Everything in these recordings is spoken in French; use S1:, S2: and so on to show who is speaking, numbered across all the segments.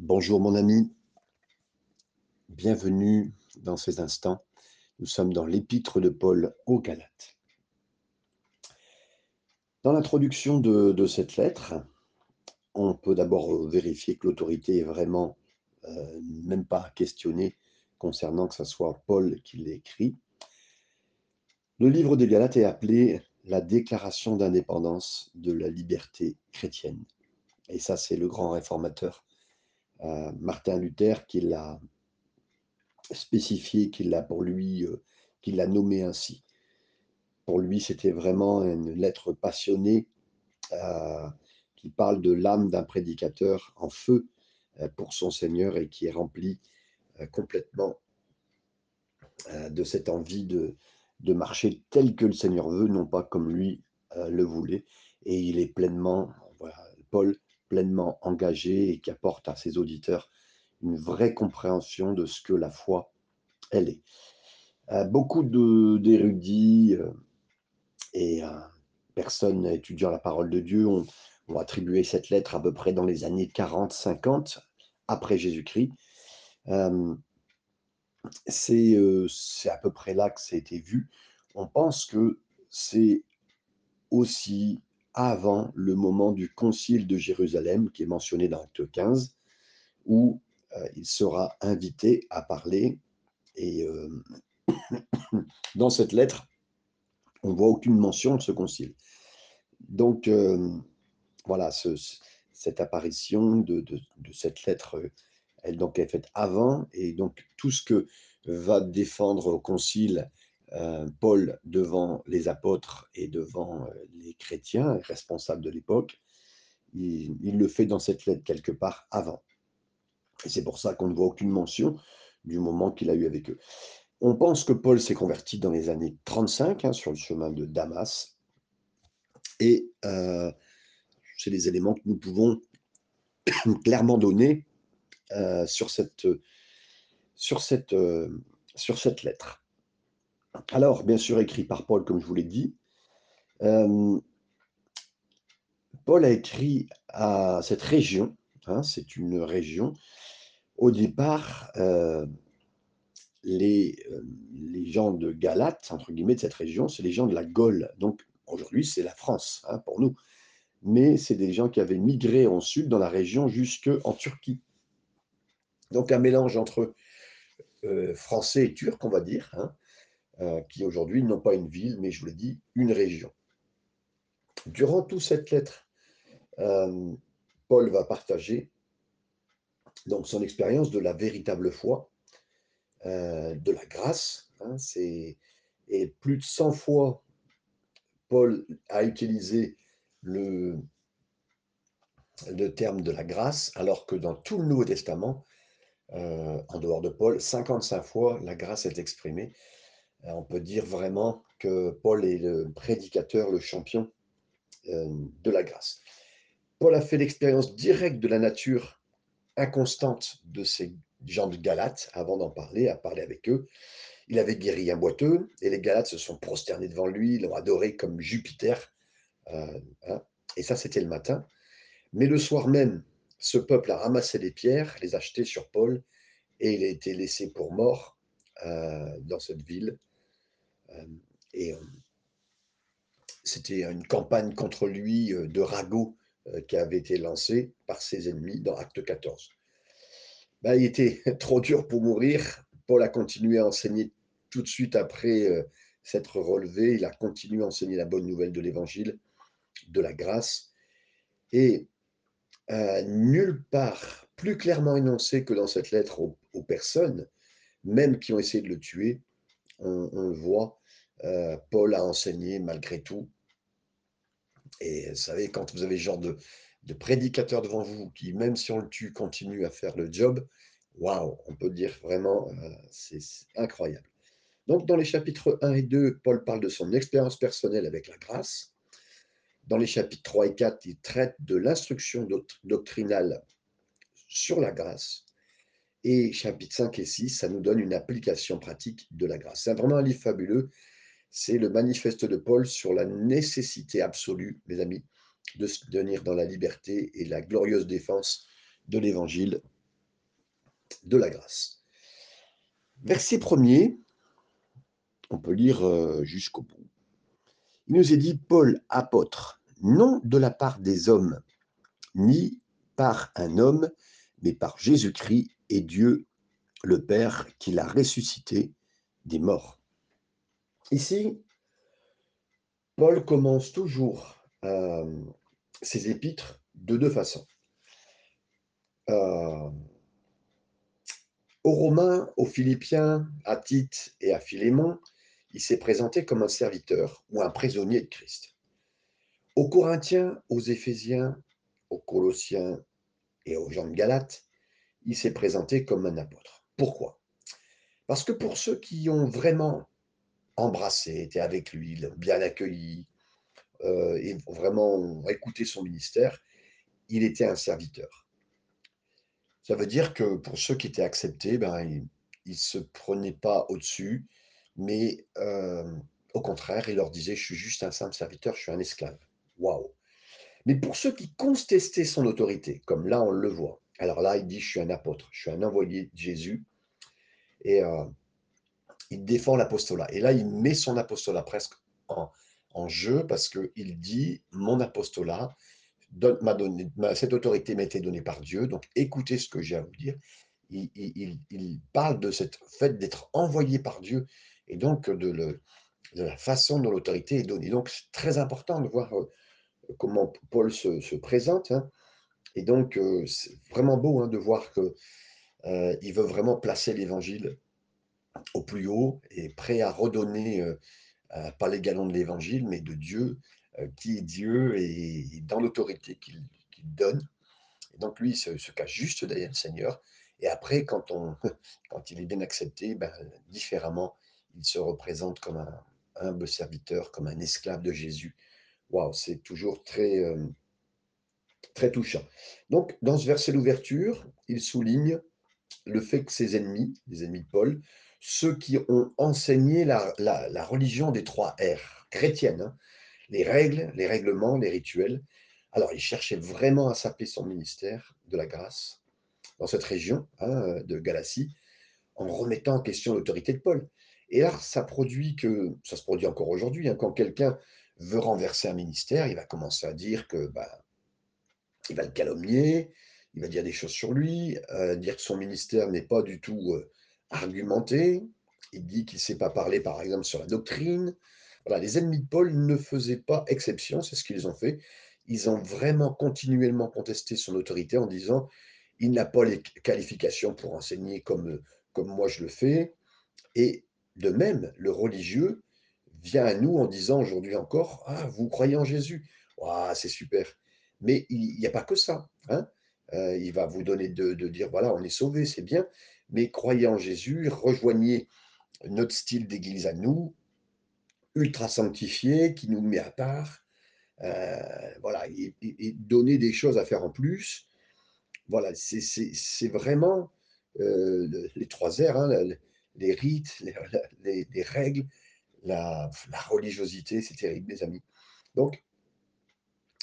S1: Bonjour mon ami, bienvenue dans ces instants. Nous sommes dans l'épître de Paul aux Galates. Dans l'introduction de, cette lettre, on peut d'abord vérifier que l'autorité est vraiment euh, même pas questionnée concernant que ce soit Paul qui l'ait écrit. Le livre des Galates est appelé la déclaration d'indépendance de la liberté chrétienne. Et ça, c'est le grand réformateur euh, Martin Luther qui l'a spécifié, qui l'a pour lui, euh, qui l'a nommé ainsi. Pour lui, c'était vraiment une lettre passionnée euh, qui parle de l'âme d'un prédicateur en feu pour son Seigneur et qui est remplie complètement de cette envie de, de marcher tel que le Seigneur veut, non pas comme lui le voulait. Et il est pleinement, voilà, Paul pleinement engagé et qui apporte à ses auditeurs une vraie compréhension de ce que la foi, elle est. Euh, beaucoup d'érudits euh, et euh, personnes étudiant la parole de Dieu ont, attribué cette lettre à peu près dans les années 40-50 après Jésus-Christ. c'est à peu près là que ça a été vu. On pense que c'est aussi avant le moment du concile de Jérusalem, qui est mentionné dans Acte 15, où euh, il sera invité à parler. Et euh, dans cette lettre, on voit aucune mention de ce concile. Donc, euh, voilà, cette apparition de, cette lettre, elle donc est faite avant, et donc tout ce que va défendre au concile Paul devant les apôtres et devant euh, les chrétiens, responsables de l'époque, il, le fait dans cette lettre quelque part avant. Et c'est pour ça qu'on ne voit aucune mention du moment qu'il a eu avec eux. On pense que Paul s'est converti dans les années 35 hein, sur le chemin de Damas. Et euh, c'est les éléments que nous pouvons clairement donner sur, sur cette lettre. Alors, bien sûr, écrit par Paul, comme je vous l'ai dit. Euh, Paul a écrit à cette région, hein, c'est une région. Au départ, euh, les, euh, les, gens de Galate, entre guillemets, de cette région, c'est les gens de la Gaule. Donc, aujourd'hui, c'est la France, hein, pour nous. Mais c'est des gens qui avaient migré en sud, dans la région, jusque en Turquie. Donc, un mélange entre français et turc, on va dire. Hein. Euh, qui aujourd'hui n'ont pas une ville, mais je vous l'ai dit, une région. Durant toute cette lettre, euh, Paul va partager donc son expérience de la véritable foi, euh, de la grâce. Hein, et plus de 100 fois, Paul a utilisé le, terme de la grâce, alors que dans tout le Nouveau Testament, en dehors de Paul, 55 fois, la grâce est exprimée on peut dire vraiment que Paul est le prédicateur, le champion euh, de la grâce. Paul a fait l'expérience directe de la nature inconstante de ces gens de Galates avant d'en parler, à parler avec eux. Il avait guéri un boiteux et les Galates se sont prosternés devant lui, l'ont adoré comme Jupiter. Euh, hein. et ça, c'était le matin. Mais le soir même, ce peuple a ramassé des pierres, les a jetées sur Paul et il a été laissé pour mort dans cette ville euh, et euh, c'était une campagne contre lui euh, de ragots qui avait été lancée par ses ennemis dans Acte 14. Ben, il était trop dur pour mourir. Paul a continué à enseigner tout de suite après s'être relevé. Il a continué à enseigner la bonne nouvelle de l'évangile, de la grâce. Et nulle part plus clairement énoncé que dans cette lettre aux, personnes, même qui ont essayé de le tuer, on, on le voit, euh, Paul a enseigné malgré tout. Et vous savez, quand vous avez ce genre de, prédicateur devant vous qui, même si on le tue, continue à faire le job, waouh, on peut dire vraiment, euh, c'est incroyable. Donc, dans les chapitres 1 et 2, Paul parle de son expérience personnelle avec la grâce. Dans les chapitres 3 et 4, il traite de l'instruction doctrinale sur la grâce. Et chapitres 5 et 6, ça nous donne une application pratique de la grâce. C'est vraiment un livre fabuleux c'est le manifeste de Paul sur la nécessité absolue, mes amis, de se tenir dans la liberté et la glorieuse défense de l'Évangile de la grâce. Verset premier, on peut lire euh, jusqu'au bout. Il nous est dit Paul, apôtre, non de la part des hommes, ni par un homme, mais par Jésus-Christ et Dieu le Père qui l'a ressuscité des morts. Ici, Paul commence toujours euh, ses épîtres de deux façons. Euh, aux Romains, aux Philippiens, à Tite et à Philémon, il s'est présenté comme un serviteur ou un prisonnier de Christ. Aux Corinthiens, aux Éphésiens, aux Colossiens et aux gens de Galate, il s'est présenté comme un apôtre. Pourquoi? Parce que pour ceux qui ont vraiment embrassé, été avec lui, bien accueilli, euh, et vraiment écouté son ministère, il était un serviteur. Ça veut dire que pour ceux qui étaient acceptés, ben, il ne se prenait pas au-dessus, mais euh, au contraire, il leur disait, je suis juste un simple serviteur, je suis un esclave. Waouh Mais pour ceux qui contestaient son autorité, comme là on le voit, alors là il dit, je suis un apôtre, je suis un envoyé de Jésus, et euh, il défend l'apostolat. Et là, il met son apostolat presque en, jeu parce qu'il dit, mon apostolat, cette autorité m'a été donnée par Dieu, donc écoutez ce que j'ai à vous dire. Il, parle de cette fait d'être envoyé par Dieu et donc de, la façon dont l'autorité est donnée. Donc c'est très important de voir euh, comment Paul se, se présente. Hein. Et donc euh, c'est vraiment beau hein, de voir que euh, veut vraiment placer l'évangile au plus haut et prêt à redonner, euh, pas les galons de l'évangile, mais de Dieu, euh, qui est Dieu et, dans l'autorité qu'il donne. Et donc lui, il se, cache juste derrière le Seigneur. Et après, quand, on, quand il est bien accepté, ben, différemment, il se représente comme un humble serviteur, comme un esclave de Jésus. Waouh, c'est toujours très, très touchant. Donc, dans ce verset d'ouverture, il souligne le fait que ses ennemis, les ennemis de Paul, ceux qui ont enseigné la, religion des trois R, chrétienne, hein, les règles, les règlements, les rituels. Alors, il cherchait vraiment à saper son ministère de la grâce dans cette région hein, de Galatie, en remettant en question l'autorité de Paul. Et là, ça produit que, ça se produit encore aujourd'hui, hein, quand quelqu'un veut renverser un ministère, il va commencer à dire que, bah, il va le calomnier, il va dire des choses sur lui, euh, dire que son ministère n'est pas du tout euh, argumenté. Il dit qu'il ne sait pas parler, par exemple, sur la doctrine. Voilà, les ennemis de Paul ne faisaient pas exception, c'est ce qu'ils ont fait. Ils ont vraiment continuellement contesté son autorité en disant il n'a pas les qualifications pour enseigner comme, comme moi je le fais. Et de même, le religieux vient à nous en disant aujourd'hui encore Ah, vous croyez en Jésus ah, C'est super. Mais il n'y a pas que ça. Hein euh, il va vous donner de, de dire voilà, on est sauvé, c'est bien mais croyez en Jésus, rejoignez notre style d'église à nous, ultra sanctifié, qui nous met à part, euh, voilà, et, donner des choses à faire en plus. Voilà, c'est vraiment euh, les trois hein, les rites, les, règles, la, religiosité, c'est terrible, mes amis. Donc,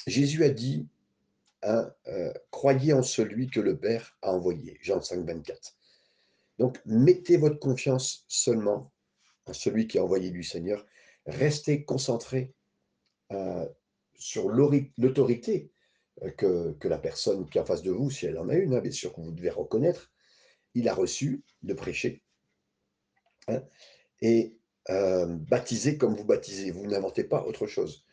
S1: Jésus a dit, hein, euh, croyez en celui que le Père a envoyé, Jean 5, 24. Donc, mettez votre confiance seulement en celui qui a envoyé du Seigneur. Restez concentré euh, sur l'autorité euh, que, la personne qui est en face de vous, si elle en a une, hein, bien sûr que vous devez reconnaître, il a reçu de prêcher. Hein, et euh, baptiser comme vous baptisez. Vous n'inventez pas autre chose.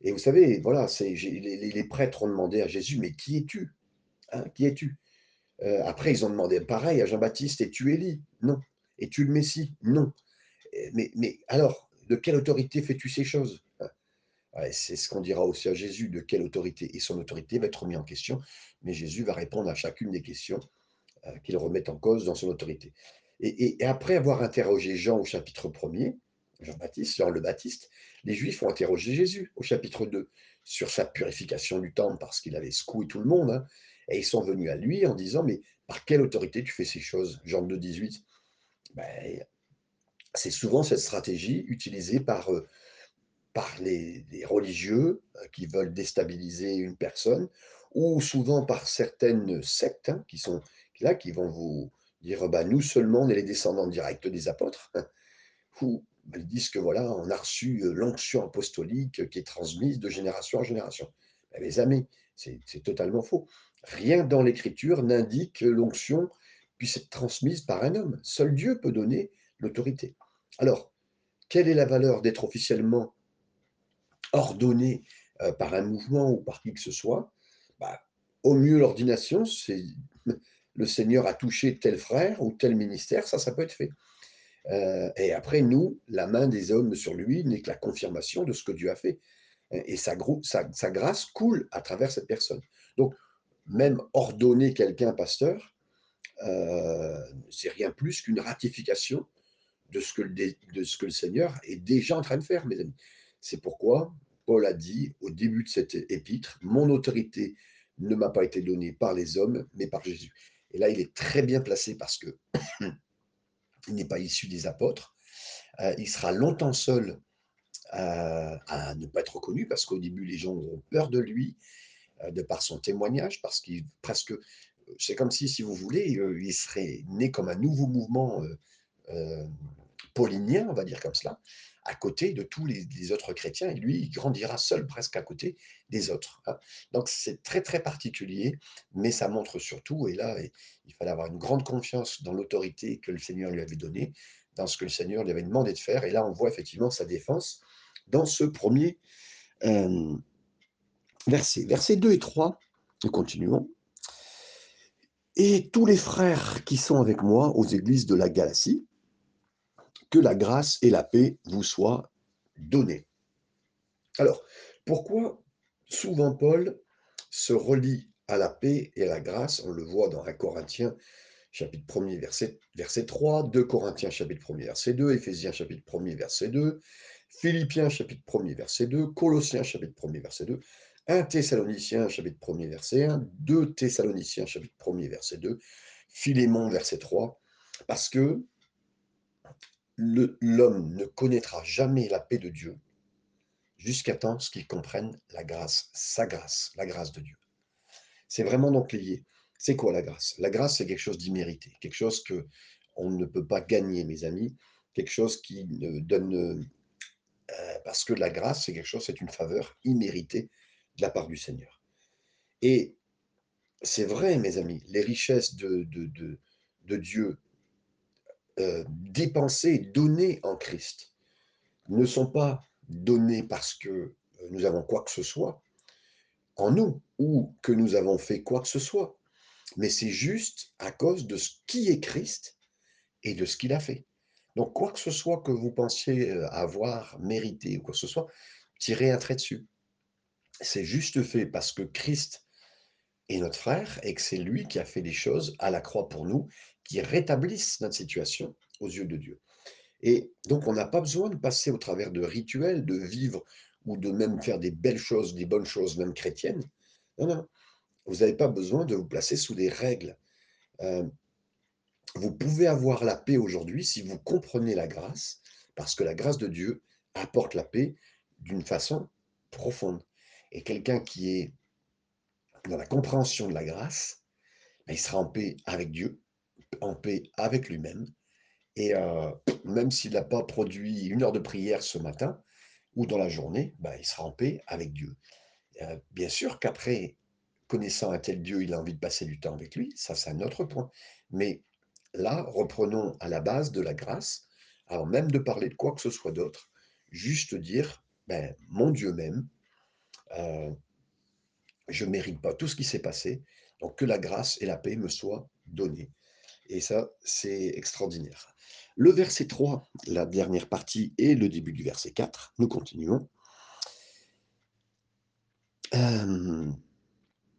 S1: Et vous savez, voilà, les, les, prêtres ont demandé à Jésus, mais qui es-tu hein, Qui es-tu? Euh, après, ils ont demandé pareil à Jean-Baptiste, es-tu Élie? Non. Es-tu le Messie? Non. Mais, mais alors, de quelle autorité fais-tu ces choses? C'est ce qu'on dira aussi à Jésus, de quelle autorité Et son autorité va être remise en question, mais Jésus va répondre à chacune des questions euh, qu'il remet en cause dans son autorité. Et, après avoir interrogé Jean au chapitre 1er, Jean-Baptiste, Jean le Baptiste, les Juifs ont interrogé Jésus au chapitre 2 sur sa purification du temple parce qu'il avait secoué tout le monde. Hein. Et ils sont venus à lui en disant, mais par quelle autorité tu fais ces choses Jean 2, 18. Ben, c'est souvent cette stratégie utilisée par, euh, par les, religieux euh, qui veulent déstabiliser une personne, ou souvent par certaines sectes hein, qui sont là, qui vont vous, dire bah, nous seulement, on est les descendants directs des apôtres, ou bah, ils disent que voilà, on a reçu euh, l'onction apostolique qui est transmise de génération en génération. Mais mes amis, c'est totalement faux. Rien dans l'Écriture n'indique que l'onction puisse être transmise par un homme. Seul Dieu peut donner l'autorité. Alors, quelle est la valeur d'être officiellement ordonné euh, par un mouvement ou par qui que ce soit? Bah, Au mieux, l'ordination, c'est le Seigneur a touché tel frère ou tel ministère, ça, ça peut être fait. Euh, et après, nous, la main des hommes sur lui n'est que la confirmation de ce que Dieu a fait. Et sa, sa grâce coule à travers cette personne. Donc, même ordonner quelqu'un pasteur, euh, c'est rien plus qu'une ratification de ce, que le, Seigneur est déjà en train de faire, mes amis. C'est pourquoi Paul a dit au début de cette épître, mon autorité ne m'a pas été donnée par les hommes, mais par Jésus. Et là, il est très bien placé parce que il n'est pas issu des apôtres. Euh, il sera longtemps seul à ne pas être reconnu parce qu'au début, les gens ont peur de lui, de par son témoignage, parce qu'il presque. C'est comme si, si vous voulez, il serait né comme un nouveau mouvement paulinien, on va dire comme cela, à côté de tous les, autres chrétiens, et lui, il grandira seul presque à côté des autres. Hein. Donc c'est très très particulier, mais ça montre surtout, et là, il fallait avoir une grande confiance dans l'autorité que le Seigneur lui avait donnée, dans ce que le Seigneur lui avait demandé de faire, et là on voit effectivement sa défense dans ce premier euh, verset. Versets 2 et 3, nous continuons. Et tous les frères qui sont avec moi aux églises de la Galatie, que la grâce et la paix vous soient données. Alors, pourquoi souvent Paul se relie à la paix et à la grâce? On le voit dans 1 Corinthiens chapitre 1 verset, verset 3, 2 Corinthiens chapitre 1 verset 2, Éphésiens chapitre 1 verset 2, Philippiens chapitre 1 verset 2, Colossiens chapitre 1 verset 2, 1 Thessaloniciens chapitre 1 verset 1, 2 Thessaloniciens chapitre 1 verset 2, Philémon verset 3, parce que l'homme ne connaîtra jamais la paix de Dieu jusqu'à temps qu'il comprenne la grâce, sa grâce, la grâce de Dieu. C'est vraiment donc lié. C'est quoi la grâce? La grâce, c'est quelque chose d'immérité, quelque chose que on ne peut pas gagner, mes amis, quelque chose qui donne... Euh, parce que la grâce, c'est quelque chose, c'est une faveur imméritée de la part du Seigneur. Et c'est vrai, mes amis, les richesses de, de, Dieu euh, dépensés, donnés en Christ, ne sont pas donnés parce que euh, nous avons quoi que ce soit en nous ou que nous avons fait quoi que ce soit, mais c'est juste à cause de ce qui est Christ et de ce qu'il a fait. Donc, quoi que ce soit que vous pensiez euh, avoir mérité ou quoi que ce soit, tirez un trait dessus. C'est juste fait parce que Christ est notre frère et que c'est lui qui a fait des choses à la croix pour nous qui rétablissent notre situation aux yeux de Dieu. Et donc, on n'a pas besoin de passer au travers de rituels, de vivre ou de même faire des belles choses, des bonnes choses, même chrétiennes. Non, non. Vous n'avez pas besoin de vous placer sous des règles. Euh, vous pouvez avoir la paix aujourd'hui si vous comprenez la grâce, parce que la grâce de Dieu apporte la paix d'une façon profonde. Et quelqu'un qui est dans la compréhension de la grâce, ben, il sera en paix avec Dieu, en paix avec lui-même. Et euh, même s'il n'a pas produit une heure de prière ce matin ou dans la journée, ben, il sera en paix avec Dieu. Euh, bien sûr qu'après, connaissant un tel Dieu, il a envie de passer du temps avec lui, ça c'est un autre point. Mais là, reprenons à la base de la grâce, avant même de parler de quoi que ce soit d'autre, juste dire, ben, mon Dieu même, euh, je ne mérite pas tout ce qui s'est passé, donc que la grâce et la paix me soient données. Et ça, c'est extraordinaire. Le verset 3, la dernière partie, et le début du verset 4, nous continuons. Euh,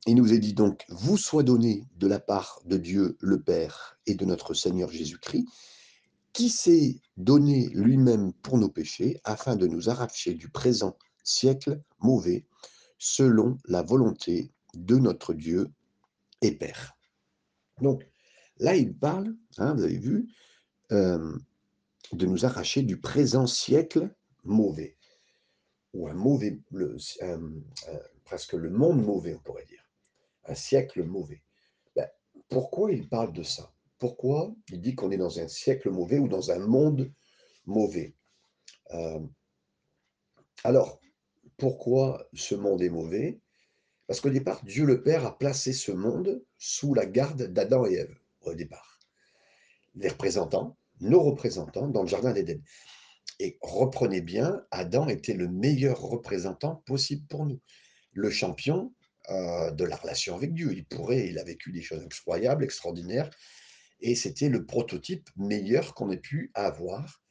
S1: il nous est dit donc, vous soit donné de la part de Dieu le Père et de notre Seigneur Jésus-Christ, qui s'est donné lui-même pour nos péchés, afin de nous arracher du présent siècle mauvais, selon la volonté de notre Dieu et Père. Donc, Là, il parle, hein, vous avez vu, euh, de nous arracher du présent siècle mauvais, ou un mauvais, presque le monde mauvais, on pourrait dire, un siècle mauvais. Ben, pourquoi il parle de ça? Pourquoi il dit qu'on est dans un siècle mauvais ou dans un monde mauvais? Euh, alors, pourquoi ce monde est mauvais Parce qu'au départ, Dieu le Père a placé ce monde sous la garde d'Adam et Ève, au départ. Les représentants, nos représentants dans le Jardin d'Éden. Et reprenez bien, Adam était le meilleur représentant possible pour nous. Le champion euh, de la relation avec Dieu. Il pourrait, il a vécu des choses incroyables, extraordinaires, et c'était le prototype meilleur qu'on ait pu avoir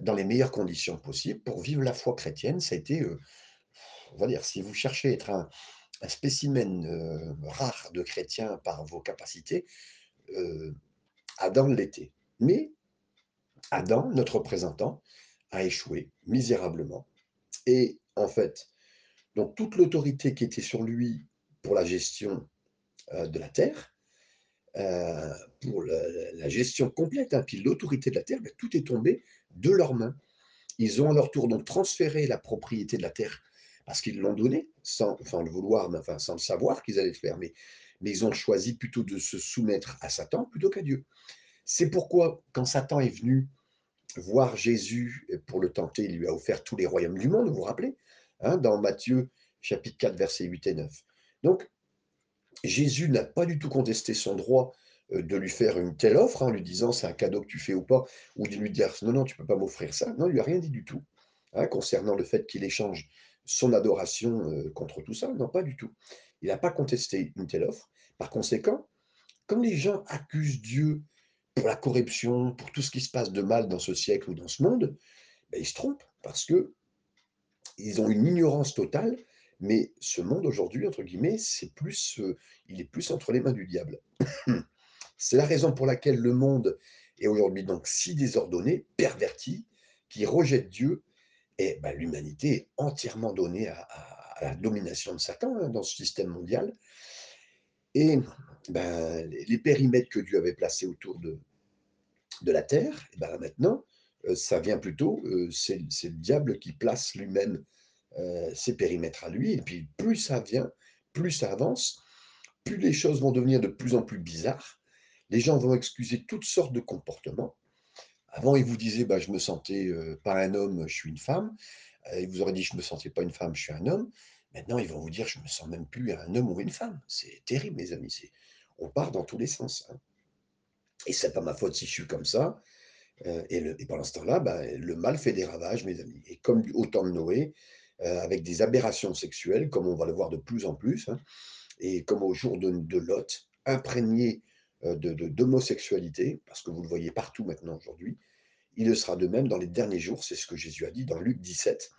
S1: dans les meilleures conditions possibles pour vivre la foi chrétienne. Ça a été, euh, on va dire, si vous cherchez à être un, spécimen euh, rare de chrétien par vos capacités, Adam l'était. Mais Adam, notre représentant, a échoué misérablement. Et en fait, donc toute l'autorité qui était sur lui pour la gestion euh, de la terre, euh, pour la, gestion complète, hein, puis l'autorité de la terre, ben, tout est tombé de leurs mains. Ils ont à leur tour donc transféré la propriété de la terre parce qu'ils l'ont donné, sans enfin, le vouloir, mais sans le savoir qu'ils allaient le faire. Mais, mais ils ont choisi plutôt de se soumettre à Satan plutôt qu'à Dieu. C'est pourquoi, quand Satan est venu voir Jésus pour le tenter, il lui a offert tous les royaumes du monde, vous vous rappelez, hein, dans Matthieu chapitre 4, versets 8 et 9. Donc, Jésus n'a pas du tout contesté son droit euh, de lui faire une telle offre en lui disant c'est un cadeau que tu fais ou pas, ou de lui dire non, non, tu ne peux pas m'offrir ça. Non, il lui a rien dit du tout hein, concernant le fait qu'il échange son adoration euh, contre tout ça. Non, pas du tout. Il n'a pas contesté une telle offre. Par conséquent, comme les gens accusent Dieu pour la corruption, pour tout ce qui se passe de mal dans ce siècle ou dans ce monde, ben, ils se trompent parce que ils ont une ignorance totale. Mais ce monde aujourd'hui, entre guillemets, c'est plus, euh, il est plus entre les mains du diable. c'est la raison pour laquelle le monde est aujourd'hui donc si désordonné, perverti, qui rejette Dieu, et ben, l'humanité est entièrement donnée à, la domination de Satan hein, dans ce système mondial. Et ben, les périmètres que Dieu avait placés autour de, de la terre, et ben maintenant, euh, ça vient plutôt, euh, c'est le diable qui place lui-même euh, ses périmètres à lui, et puis plus ça vient, plus ça avance, plus les choses vont devenir de plus en plus bizarres, les gens vont excuser toutes sortes de comportements. Avant, ils vous disaient, bah, je me sentais pas un homme, je suis une femme. ils vous auraient dit, je me sentais pas une femme, je suis un homme. Maintenant, ils vont vous dire, je me sens même plus un homme ou une femme. C'est terrible, mes amis. On part dans tous les sens. Hein. Et c'est pas ma faute si je suis comme ça. Euh, et, le, et, pendant ce temps-là, bah, le mal fait des ravages, mes amis. Et comme au temps de Noé, euh, avec des aberrations sexuelles, comme on va le voir de plus en plus, hein, et comme au jour de, de Lot, imprégné euh, d'homosexualité, parce que vous le voyez partout maintenant aujourd'hui, il le sera de même dans les derniers jours, c'est ce que Jésus a dit dans Luc 17,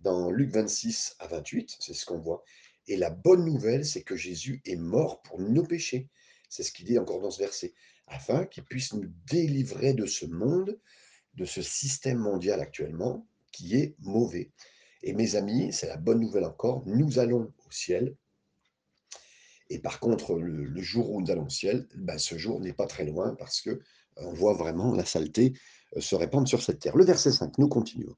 S1: dans Luc 26 à 28, c'est ce qu'on voit. Et la bonne nouvelle, c'est que Jésus est mort pour nos péchés. C'est ce qu'il dit encore dans ce verset afin qu'il puisse nous délivrer de ce monde, de ce système mondial actuellement qui est mauvais. Et mes amis, c'est la bonne nouvelle encore, nous allons au ciel. Et par contre, le, jour où nous allons au ciel, ben, ce jour n'est pas très loin parce que euh, on voit vraiment la saleté euh, se répandre sur cette terre. Le verset 5, nous continuons.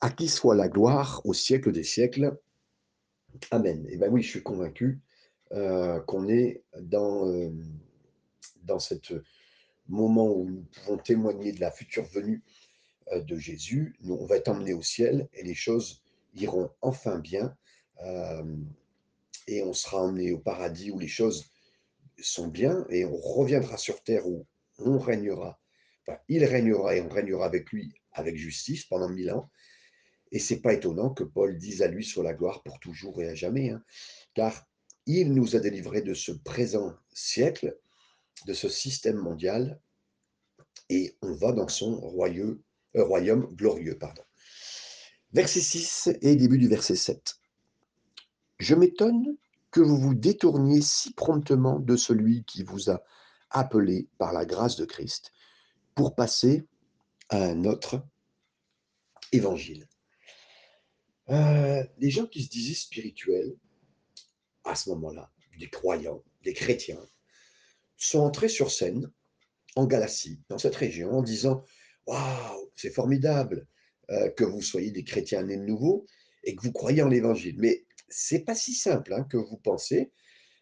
S1: À qui soit la gloire au siècle des siècles. Amen. Et bien oui, je suis convaincu euh, qu'on est dans, dans ce moment où nous pouvons témoigner de la future venue de Jésus, nous, on va être emmenés au ciel et les choses iront enfin bien. Et on sera emmené au paradis où les choses sont bien et on reviendra sur terre où on régnera. Il régnera et on régnera avec lui avec justice pendant mille ans. Et c'est pas étonnant que Paul dise à lui sur la gloire pour toujours et à jamais, hein, car il nous a délivrés de ce présent siècle de ce système mondial et on va dans son royaume, euh, royaume glorieux. Pardon. Verset 6 et début du verset 7. Je m'étonne que vous vous détourniez si promptement de celui qui vous a appelé par la grâce de Christ pour passer à un autre évangile. Euh, les gens qui se disaient spirituels, à ce moment-là, des croyants, des chrétiens, sont entrés sur scène en Galatie, dans cette région, en disant Waouh, c'est formidable euh, que vous soyez des chrétiens nés de nouveau et que vous croyez en l'évangile. Mais c'est pas si simple hein, que vous pensez.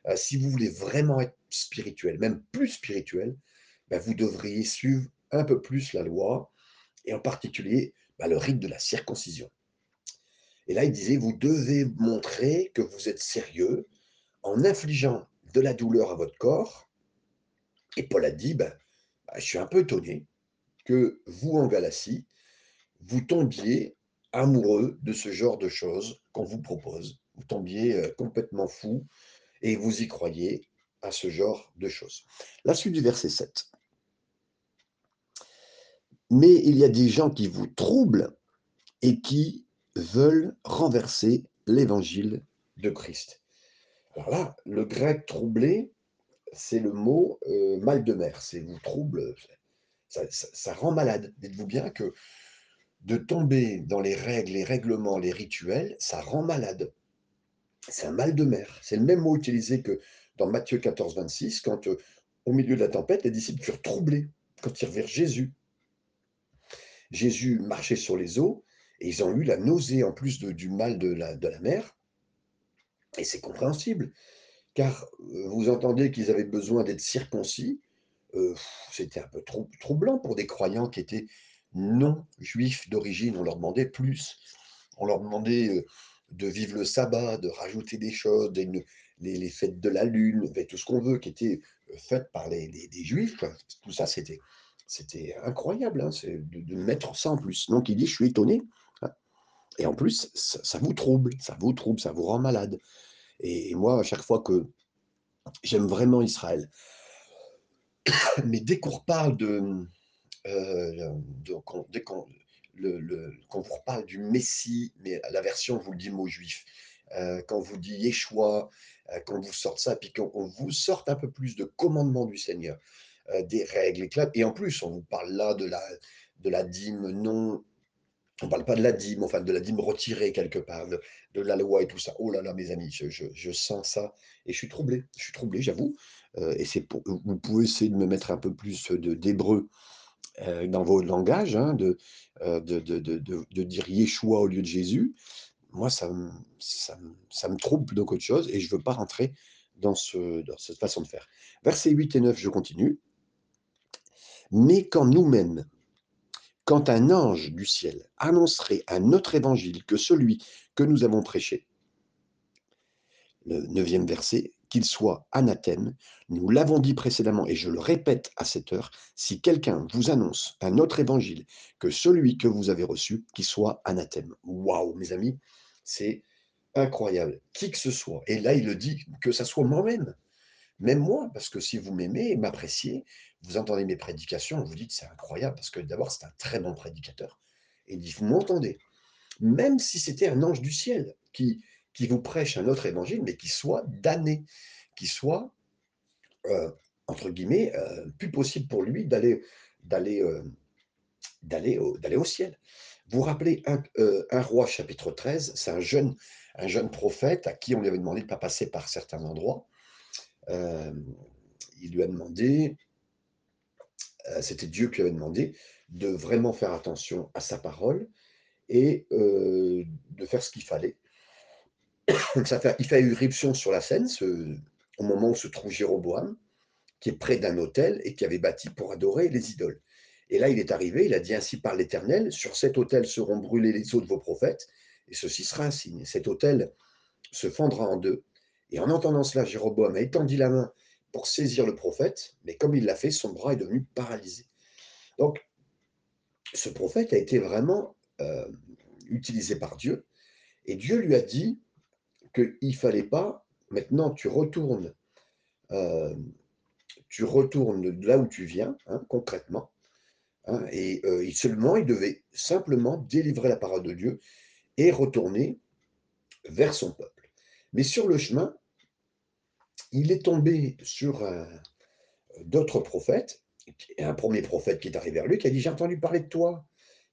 S1: Euh, si vous voulez vraiment être spirituel, même plus spirituel, ben, vous devriez suivre un peu plus la loi, et en particulier ben, le rite de la circoncision. Et là, il disait, vous devez montrer que vous êtes sérieux en infligeant de la douleur à votre corps. Et Paul a dit, ben, je suis un peu étonné que vous, en Galatie, vous tombiez amoureux de ce genre de choses qu'on vous propose. Vous tombiez euh, complètement fou et vous y croyez à ce genre de choses. La suite du verset 7. Mais il y a des gens qui vous troublent et qui veulent renverser l'évangile de Christ. Alors là, le grec troublé, c'est le mot euh, mal de mer, c'est vous trouble, ça, rend malade. Dites-vous bien que de tomber dans les règles, les règlements, les rituels, ça rend malade. C'est un mal de mer. C'est le même mot utilisé que dans Matthieu 14, 26, quand euh, au milieu de la tempête, les disciples furent troublés quand ils revirent Jésus. Jésus marchait sur les eaux et ils ont eu la nausée en plus du mal de la, mer. Et c'est compréhensible, car euh, vous entendez qu'ils avaient besoin d'être circoncis. Euh, c'était un peu troublant pour des croyants qui étaient non juifs d'origine. On leur demandait plus. On leur demandait de vivre le sabbat, de rajouter des choses, les, fêtes de la lune, tout ce qu'on veut, qui était fait par les, juifs. Tout ça, c'était incroyable hein, de, mettre ça en plus. Donc il dit, je suis étonné. Hein. Et en plus, ça, vous trouble, ça vous trouble, ça vous rend malade. Et, moi, à chaque fois que j'aime vraiment Israël, mais dès qu'on reparle de, euh, vous reparle du Messie, mais la version vous le dit mot juif, euh, quand vous dit Yeshua, euh, quand vous sortez ça, puis qu'on vous sorte un peu plus de commandement du Seigneur, euh, des règles. Et en plus, on vous parle là de la, dîme non. On ne parle pas de la dîme, enfin de la dîme retirée quelque part, de, la loi et tout ça. Oh là là, mes amis, je, je, sens ça et je suis troublé. Je suis troublé, j'avoue. Euh, et c'est pour, vous pouvez essayer de me mettre un peu plus de d'hébreu euh, dans vos langages, hein, de, de, de, de, dire Yeshua au lieu de Jésus. Moi, ça, ça, ça me trouble plutôt qu'autre chose et je ne veux pas rentrer dans, ce, dans cette façon de faire. Versets 8 et 9, je continue. Mais quand nous-mêmes, quand un ange du ciel annoncerait un autre évangile que celui que nous avons prêché, le neuvième verset, qu'il soit anathème, nous l'avons dit précédemment et je le répète à cette heure, si quelqu'un vous annonce un autre évangile que celui que vous avez reçu, qu'il soit anathème. Waouh, mes amis, c'est incroyable. Qui que ce soit. Et là, il le dit que ça soit moi-même. Même moi, parce que si vous m'aimez et m'appréciez, vous entendez mes prédications, vous dites c'est incroyable, parce que d'abord c'est un très bon prédicateur. Et il dit, vous m'entendez Même si c'était un ange du ciel qui, qui vous prêche un autre évangile, mais qui soit damné, qui soit, euh, entre guillemets, euh, plus possible pour lui d'aller d'aller euh, d'aller au, au, ciel. Vous rappelez un, roi chapitre 13, c'est un jeune, un jeune prophète à qui on lui avait demandé de ne pas passer par certains endroits. il lui a demandé, c'était Dieu qui avait demandé de vraiment faire attention à sa parole et de faire ce qu'il fallait. Ça fait, il fait irruption sur la scène au moment où se trouve Jéroboam, qui est près d'un autel et qui avait bâti pour adorer les idoles. Et là, il est arrivé, il a dit ainsi par l'Éternel, sur cet autel seront brûlés les os de vos prophètes, et ceci sera un signe. Cet autel se fendra en deux. Et en entendant cela, Jéroboam a étendu la main pour saisir le prophète, mais comme il l'a fait, son bras est devenu paralysé. Donc, ce prophète a été vraiment euh, utilisé par Dieu, et Dieu lui a dit qu'il ne fallait pas, maintenant tu retournes, euh, tu retournes là où tu viens, hein, concrètement, hein, et euh, seulement il devait simplement délivrer la parole de Dieu et retourner vers son peuple. Mais sur le chemin, il est tombé sur d'autres prophètes, un premier prophète qui est arrivé vers lui, qui a dit, j'ai entendu parler de toi,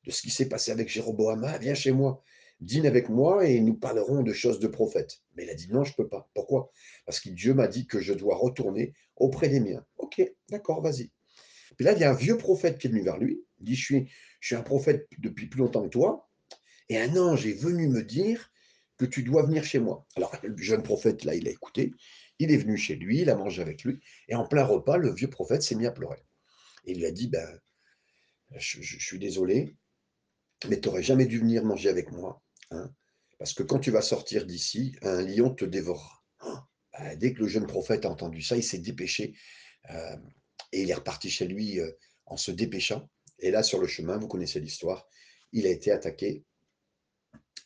S1: de ce qui s'est passé avec Jéroboam, ah, viens chez moi, dîne avec moi et nous parlerons de choses de prophètes. Mais il a dit, non, je ne peux pas. Pourquoi? Parce que Dieu m'a dit que je dois retourner auprès des miens. Ok, d'accord, vas-y. Puis là, il y a un vieux prophète qui est venu vers lui, il dit, je suis, je suis un prophète depuis plus longtemps que toi, et un ange est venu me dire que tu dois venir chez moi. Alors, le jeune prophète, là, il a écouté, il est venu chez lui, il a mangé avec lui, et en plein repas, le vieux prophète s'est mis à pleurer. Et il lui a dit, ben, je, suis désolé, mais tu n'aurais jamais dû venir manger avec moi. Hein, parce que quand tu vas sortir d'ici, un lion te dévorera. Ben, dès que le jeune prophète a entendu ça, il s'est dépêché euh, et il est reparti chez lui euh, en se dépêchant. Et là, sur le chemin, vous connaissez l'histoire, il a été attaqué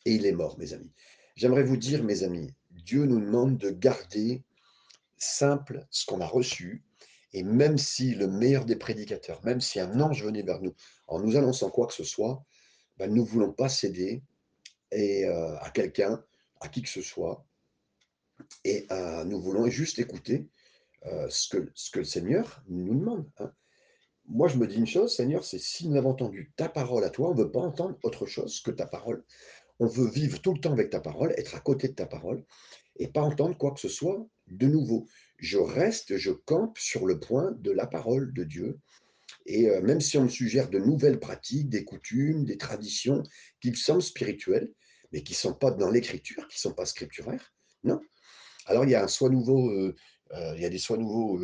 S1: et il est mort, mes amis. J'aimerais vous dire, mes amis, Dieu nous demande de garder simple ce qu'on a reçu. Et même si le meilleur des prédicateurs, même si un ange venait vers nous en nous annonçant quoi que ce soit, ben, nous ne voulons pas céder et, euh, à quelqu'un, à qui que ce soit. Et euh, nous voulons juste écouter euh, ce, que, le Seigneur nous demande. Hein. Moi, je me dis une chose, Seigneur, c'est si nous avons entendu ta parole à toi, on ne veut pas entendre autre chose que ta parole. On veut vivre tout le temps avec ta parole, être à côté de ta parole et pas entendre quoi que ce soit de nouveau. Je reste, je campe sur le point de la parole de Dieu. Et même si on me suggère de nouvelles pratiques, des coutumes, des traditions qui me semblent spirituelles, mais qui ne sont pas dans l'écriture, qui ne sont pas scripturaires, non. Alors il y a un nouveau, euh, euh, il des soi nouveaux,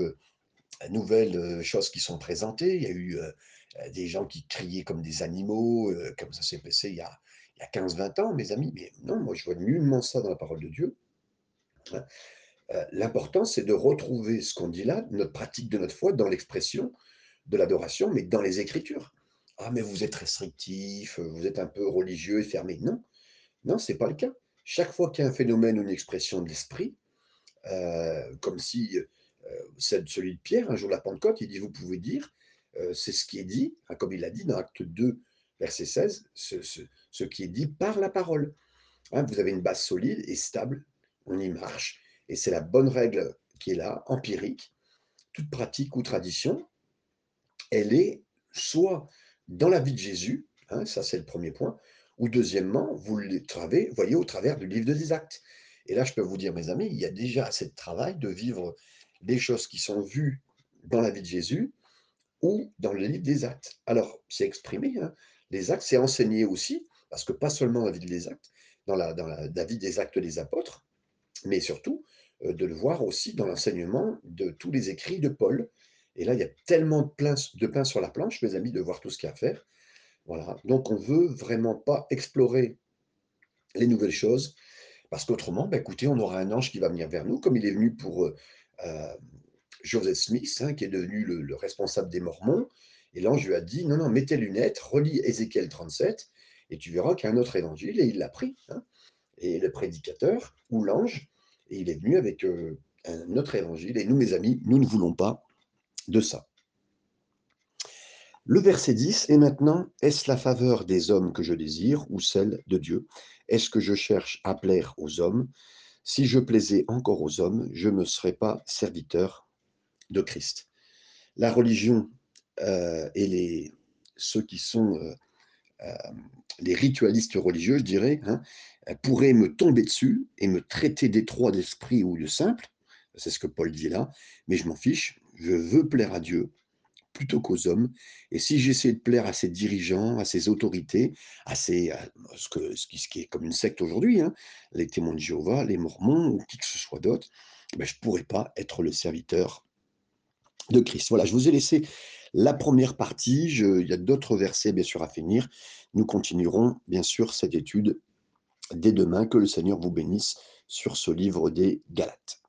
S1: nouvelles choses qui sont présentées. Il y a eu des gens qui criaient comme des animaux, comme ça s'est passé il y a, il y a 15-20 ans, mes amis. Mais non, moi je vois nullement ça dans la parole de Dieu. Hein. Euh, l'important, c'est de retrouver ce qu'on dit là, notre pratique de notre foi, dans l'expression de l'adoration, mais dans les Écritures. Ah, mais vous êtes restrictif, vous êtes un peu religieux et fermé. Non, non, ce n'est pas le cas. Chaque fois qu'il y a un phénomène ou une expression de l'esprit, euh, comme si euh, celui de Pierre, un jour la Pentecôte, il dit, vous pouvez dire, c'est ce qui est dit, hein, comme il a dit dans Acte 2, verset 16, ce, qui est dit par la parole. Hein, vous avez une base solide et stable on y marche. Et c'est la bonne règle qui est là, empirique. Toute pratique ou tradition, elle est soit dans la vie de Jésus, hein, ça c'est le premier point, ou deuxièmement, vous le voyez au travers du livre des actes. Et là, je peux vous dire, mes amis, il y a déjà assez de travail de vivre des choses qui sont vues dans la vie de Jésus ou dans le livre des actes. Alors, c'est exprimé, hein. les actes, c'est enseigné aussi, parce que pas seulement la vie des actes, dans la, dans la vie des actes des apôtres, mais surtout euh, de le voir aussi dans l'enseignement de tous les écrits de Paul. Et là, il y a tellement de pain, de pain sur la planche, mes amis, de voir tout ce qu'il y a à faire. Voilà. Donc, on ne veut vraiment pas explorer les nouvelles choses, parce qu'autrement, ben, écoutez, on aura un ange qui va venir vers nous, comme il est venu pour euh, euh, Joseph Smith, hein, qui est devenu le, responsable des Mormons. Et l'ange lui a dit, non, non, mets tes lunettes, relis Ézéchiel 37, et tu verras qu'il y a un autre évangile, et il l'a pris. Hein et le prédicateur ou l'ange, et il est venu avec euh, un autre évangile. Et nous, mes amis, nous ne voulons pas de ça. Le verset 10 est maintenant, est-ce la faveur des hommes que je désire ou celle de Dieu? Est-ce que je cherche à plaire aux hommes? Si je plaisais encore aux hommes, je ne serais pas serviteur de Christ. La religion euh, et ceux qui sont euh, euh, les ritualistes religieux, je dirais, hein, pourraient me tomber dessus et me traiter d'étroit d'esprit ou de simple. C'est ce que Paul dit là. Mais je m'en fiche. Je veux plaire à Dieu plutôt qu'aux hommes. Et si j'essaie de plaire à ces dirigeants, à ces autorités, à, ce, qui, est comme une secte aujourd'hui, hein, les témoins de Jéhovah, les mormons ou qui que ce soit d'autre, ben je ne pourrais pas être le serviteur de Christ. Voilà, je vous ai laissé la première partie. il y a d'autres versets, bien sûr, à finir. Nous continuerons, bien sûr, cette étude dès demain. Que le Seigneur vous bénisse sur ce livre des Galates.